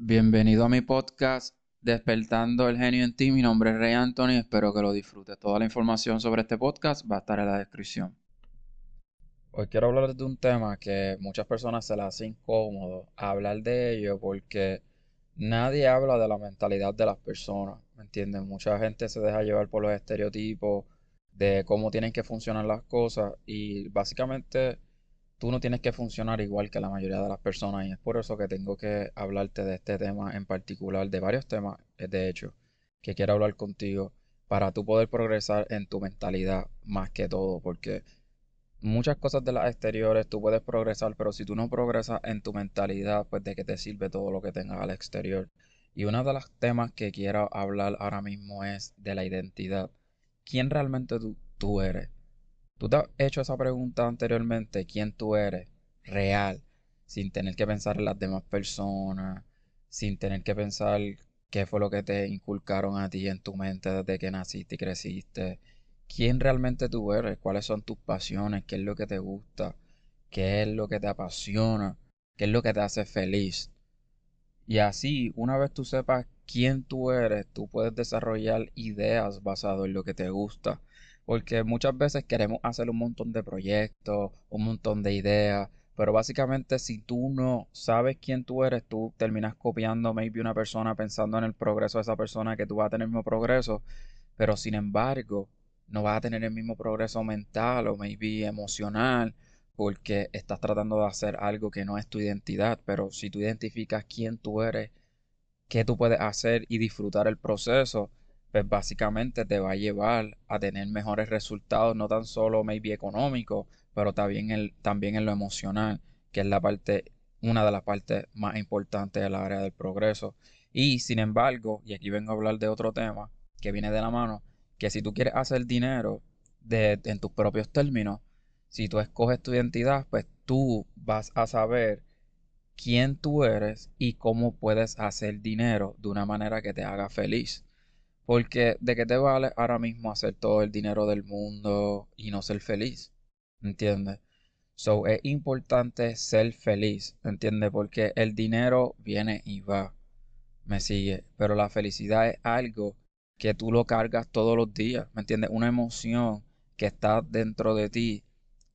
Bienvenido a mi podcast Despertando el genio en ti. Mi nombre es Rey Anthony. Espero que lo disfrutes. Toda la información sobre este podcast va a estar en la descripción. Hoy quiero hablar de un tema que muchas personas se les hace incómodo hablar de ello porque nadie habla de la mentalidad de las personas. ¿Me entienden? Mucha gente se deja llevar por los estereotipos de cómo tienen que funcionar las cosas y básicamente tú no tienes que funcionar igual que la mayoría de las personas y es por eso que tengo que hablarte de este tema en particular, de varios temas, eh, de hecho, que quiero hablar contigo para tú poder progresar en tu mentalidad más que todo, porque muchas cosas de las exteriores tú puedes progresar, pero si tú no progresas en tu mentalidad, pues de qué te sirve todo lo que tengas al exterior. Y uno de los temas que quiero hablar ahora mismo es de la identidad. ¿Quién realmente tú, tú eres? ¿Tú te has hecho esa pregunta anteriormente? ¿Quién tú eres? Real, sin tener que pensar en las demás personas, sin tener que pensar qué fue lo que te inculcaron a ti en tu mente desde que naciste y creciste. ¿Quién realmente tú eres? ¿Cuáles son tus pasiones? ¿Qué es lo que te gusta? ¿Qué es lo que te apasiona? ¿Qué es lo que te hace feliz? Y así, una vez tú sepas quién tú eres, tú puedes desarrollar ideas basadas en lo que te gusta porque muchas veces queremos hacer un montón de proyectos, un montón de ideas, pero básicamente si tú no sabes quién tú eres, tú terminas copiando maybe una persona pensando en el progreso de esa persona que tú vas a tener el mismo progreso, pero sin embargo no vas a tener el mismo progreso mental o maybe emocional porque estás tratando de hacer algo que no es tu identidad, pero si tú identificas quién tú eres, qué tú puedes hacer y disfrutar el proceso, pues básicamente te va a llevar a tener mejores resultados, no tan solo maybe económicos, pero también, el, también en lo emocional, que es la parte, una de las partes más importantes del área del progreso. Y sin embargo, y aquí vengo a hablar de otro tema que viene de la mano, que si tú quieres hacer dinero de, en tus propios términos, si tú escoges tu identidad, pues tú vas a saber quién tú eres y cómo puedes hacer dinero de una manera que te haga feliz. Porque de qué te vale ahora mismo hacer todo el dinero del mundo y no ser feliz. ¿Entiendes? So es importante ser feliz. ¿Entiendes? Porque el dinero viene y va. Me sigue. Pero la felicidad es algo que tú lo cargas todos los días. ¿Me entiendes? Una emoción que está dentro de ti.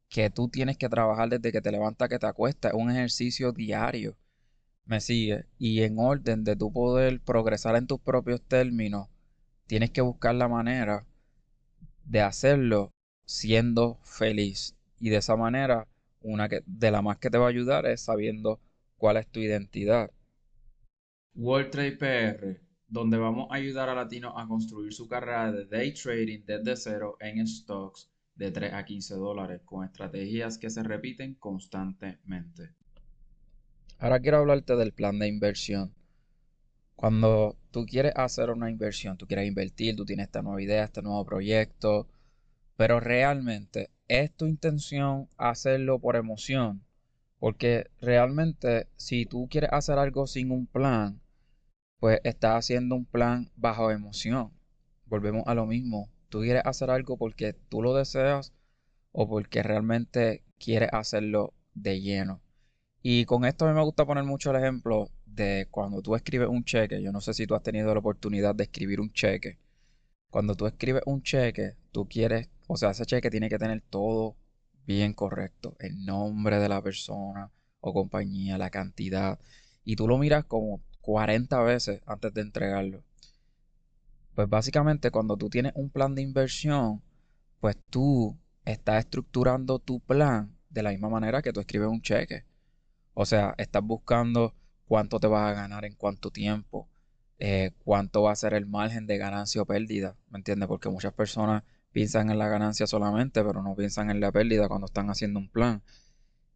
Que tú tienes que trabajar desde que te levantas que te acuestas. Es un ejercicio diario. Me sigue. Y en orden de tu poder progresar en tus propios términos tienes que buscar la manera de hacerlo siendo feliz. Y de esa manera, una que, de la más que te va a ayudar es sabiendo cuál es tu identidad. World Trade PR, donde vamos a ayudar a latinos a construir su carrera de day trading desde cero en stocks de 3 a 15 dólares con estrategias que se repiten constantemente. Ahora quiero hablarte del plan de inversión. Cuando tú quieres hacer una inversión, tú quieres invertir, tú tienes esta nueva idea, este nuevo proyecto, pero realmente es tu intención hacerlo por emoción. Porque realmente si tú quieres hacer algo sin un plan, pues estás haciendo un plan bajo emoción. Volvemos a lo mismo. Tú quieres hacer algo porque tú lo deseas o porque realmente quieres hacerlo de lleno. Y con esto a mí me gusta poner mucho el ejemplo de cuando tú escribes un cheque, yo no sé si tú has tenido la oportunidad de escribir un cheque. Cuando tú escribes un cheque, tú quieres, o sea, ese cheque tiene que tener todo bien correcto, el nombre de la persona o compañía, la cantidad, y tú lo miras como 40 veces antes de entregarlo. Pues básicamente cuando tú tienes un plan de inversión, pues tú estás estructurando tu plan de la misma manera que tú escribes un cheque. O sea, estás buscando cuánto te vas a ganar en cuánto tiempo, eh, cuánto va a ser el margen de ganancia o pérdida, ¿me entiendes? Porque muchas personas piensan en la ganancia solamente, pero no piensan en la pérdida cuando están haciendo un plan.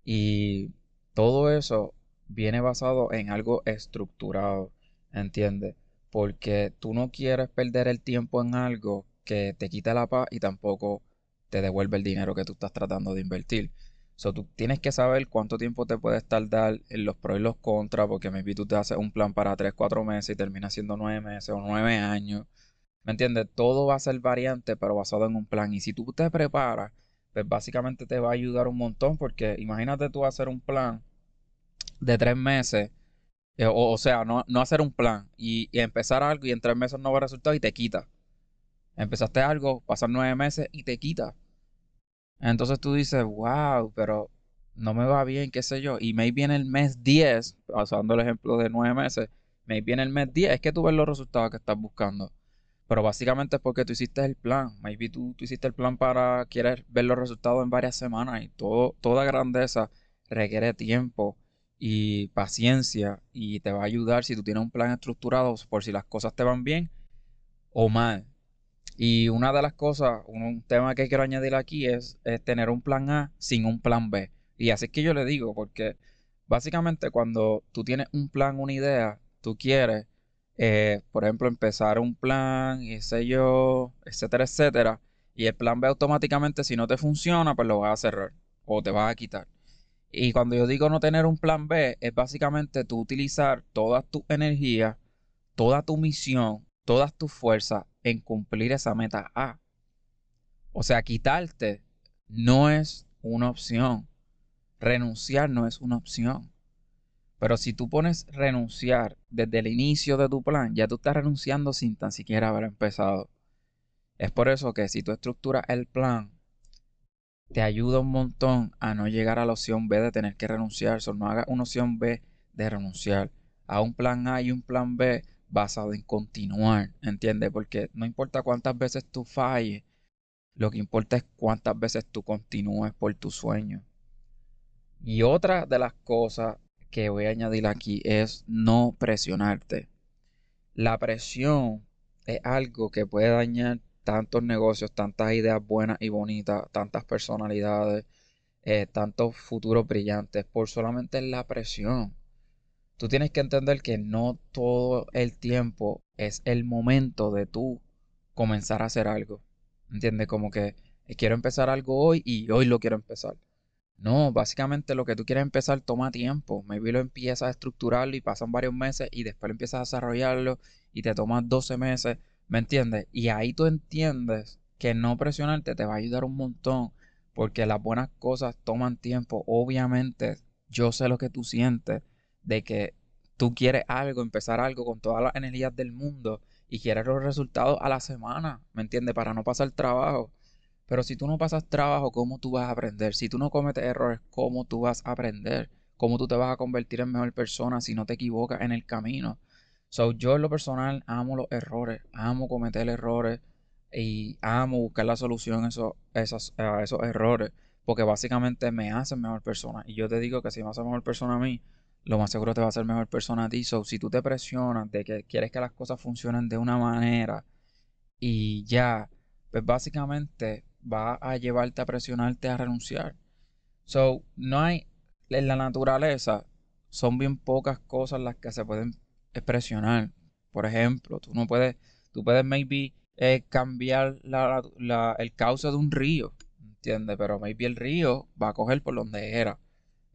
Y todo eso viene basado en algo estructurado, ¿entiendes? Porque tú no quieres perder el tiempo en algo que te quita la paz y tampoco te devuelve el dinero que tú estás tratando de invertir. So, tú tienes que saber cuánto tiempo te puedes tardar en los pros y los contras, porque maybe tú te haces un plan para 3, 4 meses y termina siendo 9 meses o 9 años. ¿Me entiendes? Todo va a ser variante, pero basado en un plan. Y si tú te preparas, pues básicamente te va a ayudar un montón, porque imagínate tú hacer un plan de 3 meses Eh, o, sea, no, hacer un plan y, empezar algo y en tres meses no va resultado y te quita. Empezaste algo, pasan nueve meses y te quita. Entonces tú dices, wow, pero no me va bien, qué sé yo. Y maybe en el mes 10, pasando el ejemplo de nueve meses, maybe en el mes 10 es que tú ves los resultados que estás buscando. Pero básicamente es porque tú hiciste el plan. Maybe tú, tú hiciste el plan para querer ver los resultados en varias semanas. Y todo, toda grandeza requiere tiempo y paciencia. Y te va a ayudar si tú tienes un plan estructurado por si las cosas te van bien o mal. Y una de las cosas, un tema que quiero añadir aquí es, tener un plan A sin un plan B. Y así es que yo le digo, porque básicamente cuando tú tienes un plan, una idea, tú quieres, eh, por ejemplo, empezar un plan, y sé yo, etcétera, etcétera, y el plan B automáticamente, si no te funciona, pues lo vas a cerrar o te vas a quitar. Y cuando yo digo no tener un plan B, es básicamente tú utilizar toda tu energía, toda tu misión, todas tus fuerzas en cumplir esa meta A. O sea, quitarte no es una opción. Renunciar no es una opción. Pero si tú pones renunciar desde el inicio de tu plan, ya tú estás renunciando sin tan siquiera haber empezado. Es por eso que si tú estructuras el plan, te ayuda un montón a no llegar a la opción B de tener que renunciar. O no hagas una opción B de renunciar. A un plan A y un plan B basado en continuar, ¿entiendes? Porque no importa cuántas veces tú falles, lo que importa es cuántas veces tú continúes por tu sueño. Y otra de las cosas que voy a añadir aquí es no presionarte. La presión es algo que puede dañar tantos negocios, tantas ideas buenas y bonitas, tantas personalidades, eh, tantos futuros brillantes por solamente la presión tú tienes que entender que no todo el tiempo es el momento de tú comenzar a hacer algo. ¿Entiendes? Como que eh, quiero empezar algo hoy y hoy lo quiero empezar. No, básicamente lo que tú quieres empezar toma tiempo. Maybe lo empiezas a estructurarlo y pasan varios meses y después lo empiezas a desarrollarlo y te toma 12 meses. ¿Me entiendes? Y ahí tú entiendes que no presionarte te va a ayudar un montón porque las buenas cosas toman tiempo. Obviamente, yo sé lo que tú sientes de que tú quieres algo, empezar algo con todas las energías del mundo y quieres los resultados a la semana, ¿me entiendes? Para no pasar trabajo. Pero si tú no pasas trabajo, ¿cómo tú vas a aprender? Si tú no cometes errores, ¿cómo tú vas a aprender? ¿Cómo tú te vas a convertir en mejor persona si no te equivocas en el camino? So, yo en lo personal amo los errores, amo cometer errores y amo buscar la solución a esos, esos, esos errores, porque básicamente me hacen mejor persona. Y yo te digo que si me hace mejor persona a mí, lo más seguro te va a hacer mejor persona a ti. So, si tú te presionas de que quieres que las cosas funcionen de una manera y ya, pues básicamente va a llevarte a presionarte a renunciar. So, no hay, en la naturaleza son bien pocas cosas las que se pueden presionar. Por ejemplo, tú no puedes, tú puedes maybe eh, cambiar el cauce de un río, ¿entiendes? Pero maybe el río va a coger por donde era,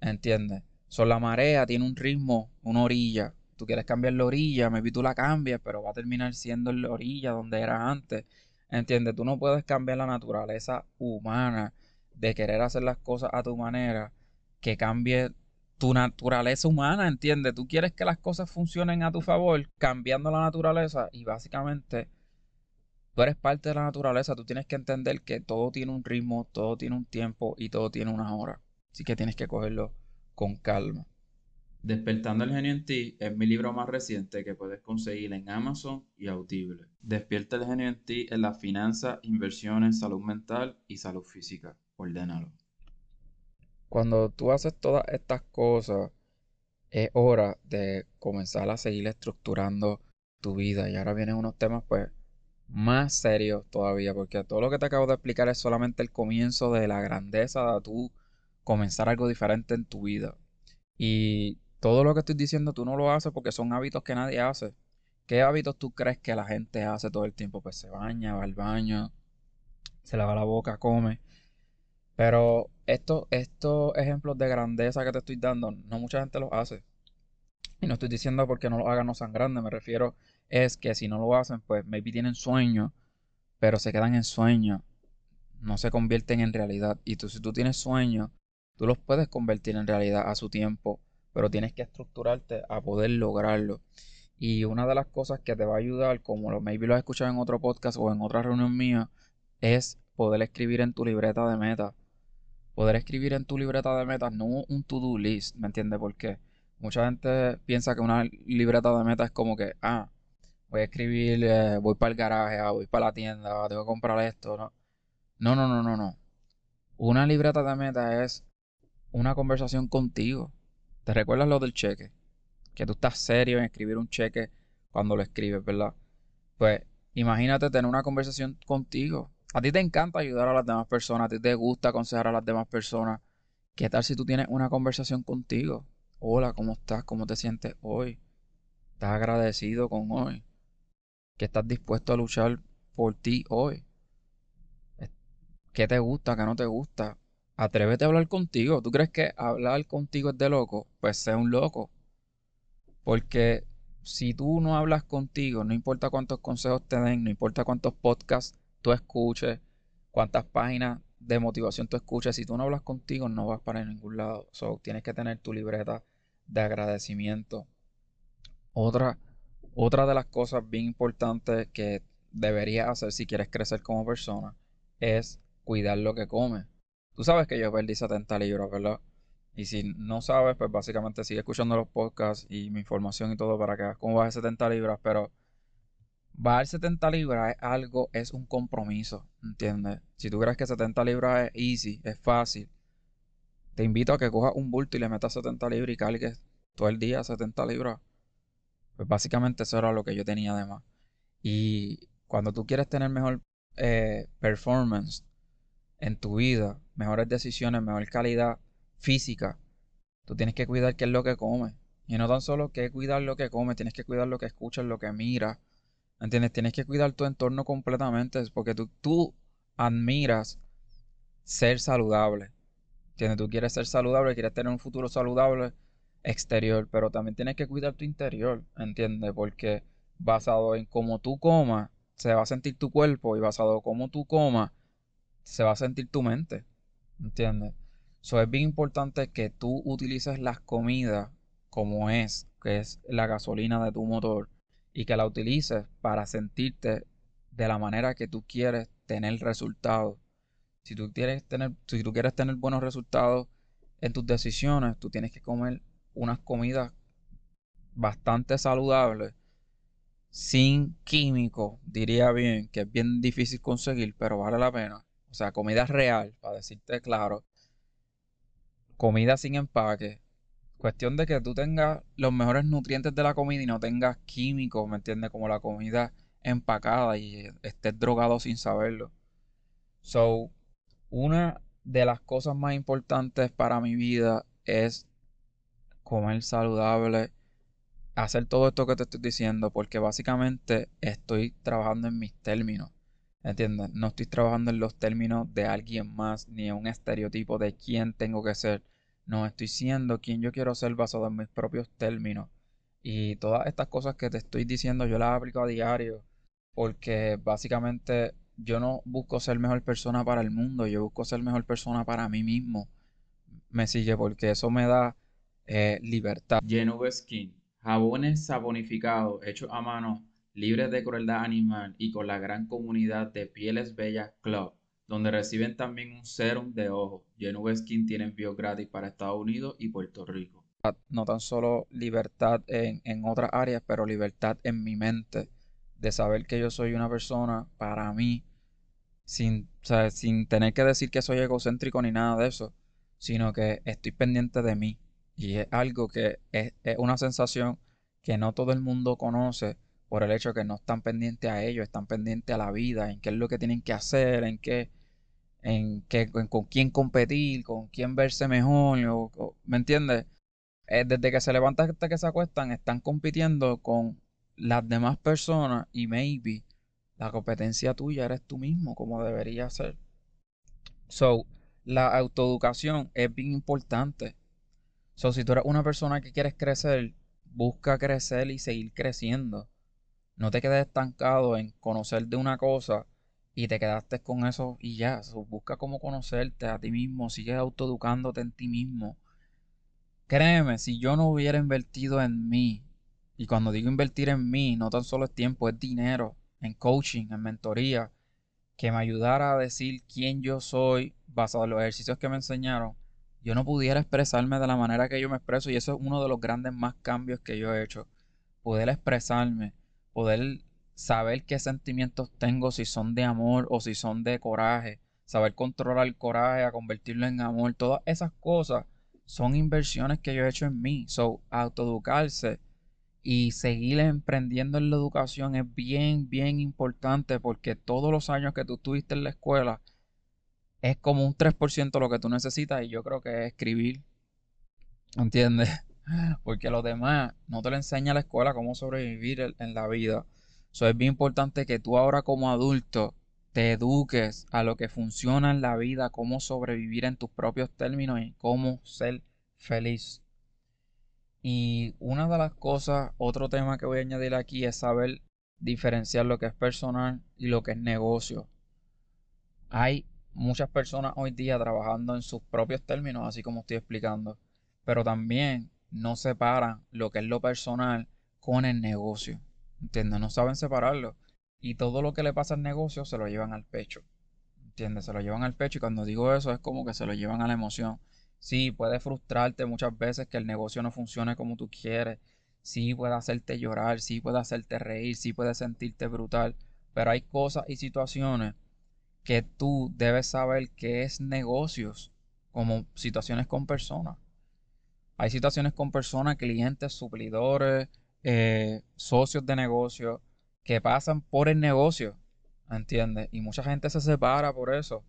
¿entiendes? Son la marea, tiene un ritmo, una orilla. Tú quieres cambiar la orilla, maybe tú la cambias, pero va a terminar siendo la orilla donde era antes. ¿Entiendes? Tú no puedes cambiar la naturaleza humana de querer hacer las cosas a tu manera, que cambie tu naturaleza humana, ¿entiendes? Tú quieres que las cosas funcionen a tu favor, cambiando la naturaleza y básicamente tú eres parte de la naturaleza, tú tienes que entender que todo tiene un ritmo, todo tiene un tiempo y todo tiene una hora. Así que tienes que cogerlo con calma. Despertando el genio en ti es mi libro más reciente que puedes conseguir en Amazon y Audible. Despierta el genio en ti en las finanzas, inversiones, salud mental y salud física. Ordénalo. Cuando tú haces todas estas cosas, es hora de comenzar a seguir estructurando tu vida. Y ahora vienen unos temas pues más serios todavía, porque todo lo que te acabo de explicar es solamente el comienzo de la grandeza de tu comenzar algo diferente en tu vida. Y todo lo que estoy diciendo tú no lo haces porque son hábitos que nadie hace. ¿Qué hábitos tú crees que la gente hace todo el tiempo? Pues se baña, va al baño, se lava la boca, come. Pero estos, estos ejemplos de grandeza que te estoy dando, no mucha gente los hace. Y no estoy diciendo porque no lo hagan no sean grandes, me refiero es que si no lo hacen, pues maybe tienen sueño, pero se quedan en sueño, no se convierten en realidad. Y tú, si tú tienes sueño, Tú los puedes convertir en realidad a su tiempo, pero tienes que estructurarte a poder lograrlo. Y una de las cosas que te va a ayudar, como lo maybe lo has escuchado en otro podcast o en otra reunión mía, es poder escribir en tu libreta de metas. Poder escribir en tu libreta de metas, no un to-do list, ¿me entiendes por qué? Mucha gente piensa que una libreta de metas es como que, ah, voy a escribir, eh, voy para el garaje, ah, voy para la tienda, ah, tengo que comprar esto, ¿no? No, no, no, no, no. Una libreta de metas es una conversación contigo. ¿Te recuerdas lo del cheque? Que tú estás serio en escribir un cheque cuando lo escribes, ¿verdad? Pues imagínate tener una conversación contigo. A ti te encanta ayudar a las demás personas, a ti te gusta aconsejar a las demás personas. ¿Qué tal si tú tienes una conversación contigo? Hola, ¿cómo estás? ¿Cómo te sientes hoy? ¿Estás agradecido con hoy? ¿Qué estás dispuesto a luchar por ti hoy? ¿Qué te gusta? ¿Qué no te gusta? Atrévete a hablar contigo. ¿Tú crees que hablar contigo es de loco? Pues sé un loco. Porque si tú no hablas contigo, no importa cuántos consejos te den, no importa cuántos podcasts tú escuches, cuántas páginas de motivación tú escuches, si tú no hablas contigo, no vas para ningún lado. So, tienes que tener tu libreta de agradecimiento. Otra, otra de las cosas bien importantes que deberías hacer si quieres crecer como persona es cuidar lo que comes. Tú sabes que yo perdí 70 libras, ¿verdad? Y si no sabes, pues básicamente sigue escuchando los podcasts y mi información y todo para que veas cómo bajar 70 libras. Pero bajar 70 libras es algo, es un compromiso, ¿entiendes? Si tú crees que 70 libras es easy, es fácil, te invito a que cojas un bulto y le metas 70 libras y cargues todo el día 70 libras. Pues básicamente eso era lo que yo tenía de más. Y cuando tú quieres tener mejor eh, performance en tu vida, mejores decisiones, mejor calidad física, tú tienes que cuidar qué es lo que comes. Y no tan solo que cuidar lo que comes, tienes que cuidar lo que escuchas, lo que miras. ¿Entiendes? Tienes que cuidar tu entorno completamente porque tú, tú admiras ser saludable. ¿Entiendes? Tú quieres ser saludable, quieres tener un futuro saludable exterior, pero también tienes que cuidar tu interior, ¿entiendes? Porque basado en cómo tú comas, se va a sentir tu cuerpo y basado en cómo tú comas, se va a sentir tu mente, ¿entiendes? So, es bien importante que tú utilices las comidas como es, que es la gasolina de tu motor, y que la utilices para sentirte de la manera que tú quieres tener resultados. Si tú quieres tener, si tú quieres tener buenos resultados en tus decisiones, tú tienes que comer unas comidas bastante saludables, sin químicos, diría bien, que es bien difícil conseguir, pero vale la pena. O sea, comida real, para decirte claro, comida sin empaque. Cuestión de que tú tengas los mejores nutrientes de la comida y no tengas químicos, ¿me entiendes? Como la comida empacada y estés drogado sin saberlo. So, una de las cosas más importantes para mi vida es comer saludable, hacer todo esto que te estoy diciendo, porque básicamente estoy trabajando en mis términos. ¿Entiendes? No estoy trabajando en los términos de alguien más, ni en un estereotipo de quién tengo que ser. No, estoy siendo quien yo quiero ser basado en mis propios términos. Y todas estas cosas que te estoy diciendo yo las aplico a diario porque básicamente yo no busco ser mejor persona para el mundo, yo busco ser mejor persona para mí mismo. Me sigue porque eso me da eh, libertad. Genuve Skin, jabones sabonificados hechos a mano, libres de crueldad animal y con la gran comunidad de Pieles Bellas Club donde reciben también un serum de ojo. Genuve Skin tiene envío gratis para Estados Unidos y Puerto Rico. No tan solo libertad en, en otras áreas, pero libertad en mi mente. De saber que yo soy una persona para mí, sin, sin tener que decir que soy egocéntrico ni nada de eso, sino que estoy pendiente de mí. Y es algo que es, es una sensación que no todo el mundo conoce por el hecho de que no están pendientes a ellos, están pendientes a la vida, en qué es lo que tienen que hacer, en qué, en qué, con quién competir, con quién verse mejor, ¿me entiendes? Eh, desde que se levantan hasta que se acuestan, están compitiendo con las demás personas y maybe la competencia tuya eres tú mismo, como debería ser. So, la autoeducación es bien importante. So, si tú eres una persona que quieres crecer, busca crecer y seguir creciendo. No te quedes estancado en conocer de una cosa y te quedaste con eso y ya. busca cómo conocerte a ti mismo, sigue autoeducándote en ti mismo. créeme, si yo no hubiera invertido en mí, y cuando digo invertir en mí, no tan solo es tiempo, es dinero, en coaching, en mentoría, que me ayudara a decir quién yo soy basado en los ejercicios que me enseñaron, yo no pudiera expresarme de la manera que yo me expreso y eso es uno de los grandes más cambios que yo he hecho. Poder expresarme, poder saber qué sentimientos tengo, si son de amor o si son de coraje, saber controlar el coraje, a convertirlo en amor, todas esas cosas son inversiones que yo he hecho en mí. So, autoeducarse y seguir emprendiendo en la educación es bien, bien importante porque todos los años que tú estuviste en la escuela es como un 3% lo que tú necesitas y yo creo que es escribir. ¿Entiendes? Porque lo demás no te lo enseña la escuela cómo sobrevivir en la vida. Eso es bien importante que tú ahora como adulto te eduques a lo que funciona en la vida, cómo sobrevivir en tus propios términos y cómo ser feliz. Y una de las cosas, otro tema que voy a añadir aquí es saber diferenciar lo que es personal y lo que es negocio. Hay muchas personas hoy día trabajando en sus propios términos, así como estoy explicando, pero también no separan lo que es lo personal con el negocio. ¿Entiendes? No saben separarlo. Y todo lo que le pasa al negocio se lo llevan al pecho. ¿Entiendes? Se lo llevan al pecho y cuando digo eso es como que se lo llevan a la emoción. Sí, puede frustrarte muchas veces que el negocio no funcione como tú quieres. Sí, puede hacerte llorar, sí puede hacerte reír, sí puede sentirte brutal. Pero hay cosas y situaciones que tú debes saber que es negocios, como situaciones con personas. Hay situaciones con personas, clientes, suplidores, eh, socios de negocio que pasan por el negocio, ¿entiendes? Y mucha gente se separa por eso.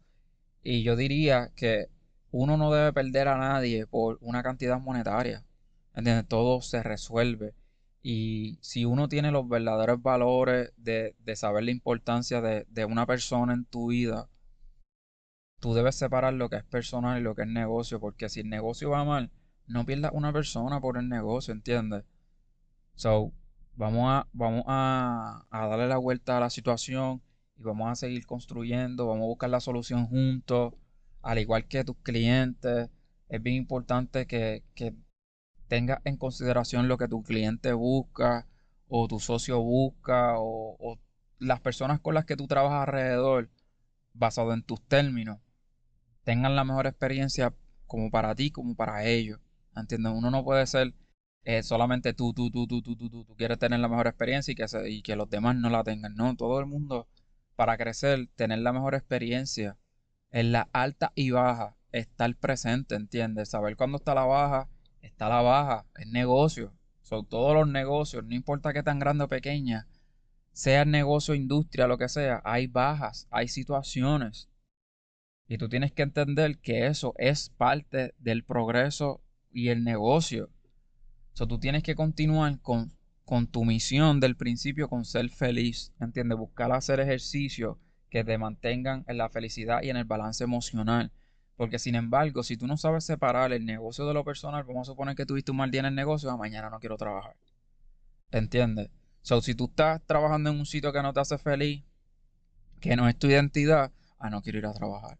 Y yo diría que uno no debe perder a nadie por una cantidad monetaria. ¿Entiendes? Todo se resuelve. Y si uno tiene los verdaderos valores de, saber la importancia de, de, una persona en tu vida, tú debes separar lo que es personal y lo que es negocio. Porque si el negocio va mal, no pierdas una persona por el negocio, ¿entiendes? So, vamos a, vamos a, a darle la vuelta a la situación y vamos a seguir construyendo, vamos a buscar la solución juntos al igual que tus clientes, es bien importante que, que tengas en consideración lo que tu cliente busca o tu socio busca o, las personas con las que tú trabajas alrededor, basado en tus términos, tengan la mejor experiencia como para ti, como para ellos. ¿Entiendes? Uno no puede ser eh, solamente tú, tú, tú, tú, tú, tú, tú, tú quieres tener la mejor experiencia y que, y que los demás no la tengan. No, todo el mundo, para crecer, tener la mejor experiencia en la alta y baja, estar presente, ¿entiendes? Saber cuándo está la baja, está la baja, es negocio. Son todos los negocios, no importa qué tan grande o pequeña, sea negocio, industria, lo que sea, hay bajas, hay situaciones. Y tú tienes que entender que eso es parte del progreso y el negocio. So, tú tienes que continuar con, con tu misión del principio, con ser feliz, ¿entiendes? Buscar hacer ejercicio, que te mantengan en la felicidad y en el balance emocional. Porque sin embargo, si tú no sabes separar el negocio de lo personal, vamos a suponer que tuviste un mal día en el negocio, a ah, mañana no quiero trabajar. ¿Entiendes? So, si tú estás trabajando en un sitio que no te hace feliz, que no es tu identidad, ah, no quiero ir a trabajar.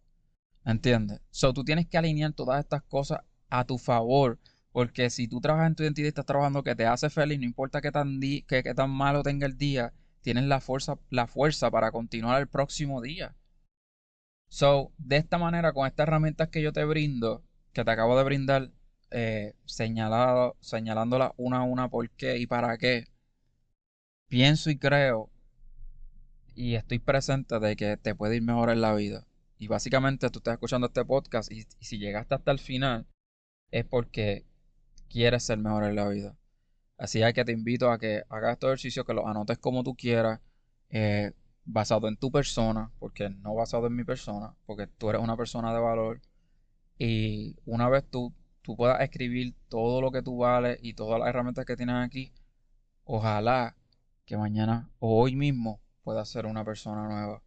¿Entiendes? So, tú tienes que alinear todas estas cosas a tu favor. Porque si tú trabajas en tu identidad y estás trabajando que te hace feliz, no importa qué tan, que, qué tan malo tenga el día, tienes la fuerza, la fuerza para continuar el próximo día. So, de esta manera, con estas herramientas que yo te brindo, que te acabo de brindar, eh, señalado, señalándolas una a una por qué y para qué, pienso y creo y estoy presente de que te puede ir mejor en la vida. Y básicamente tú estás escuchando este podcast y si llegaste hasta el final es porque quieres ser mejor en la vida. Así es que te invito a que hagas estos ejercicios, que los anotes como tú quieras, eh, basado en tu persona, porque no basado en mi persona, porque tú eres una persona de valor. Y una vez tú, tú puedas escribir todo lo que tú vales y todas las herramientas que tienes aquí, ojalá que mañana o hoy mismo puedas ser una persona nueva.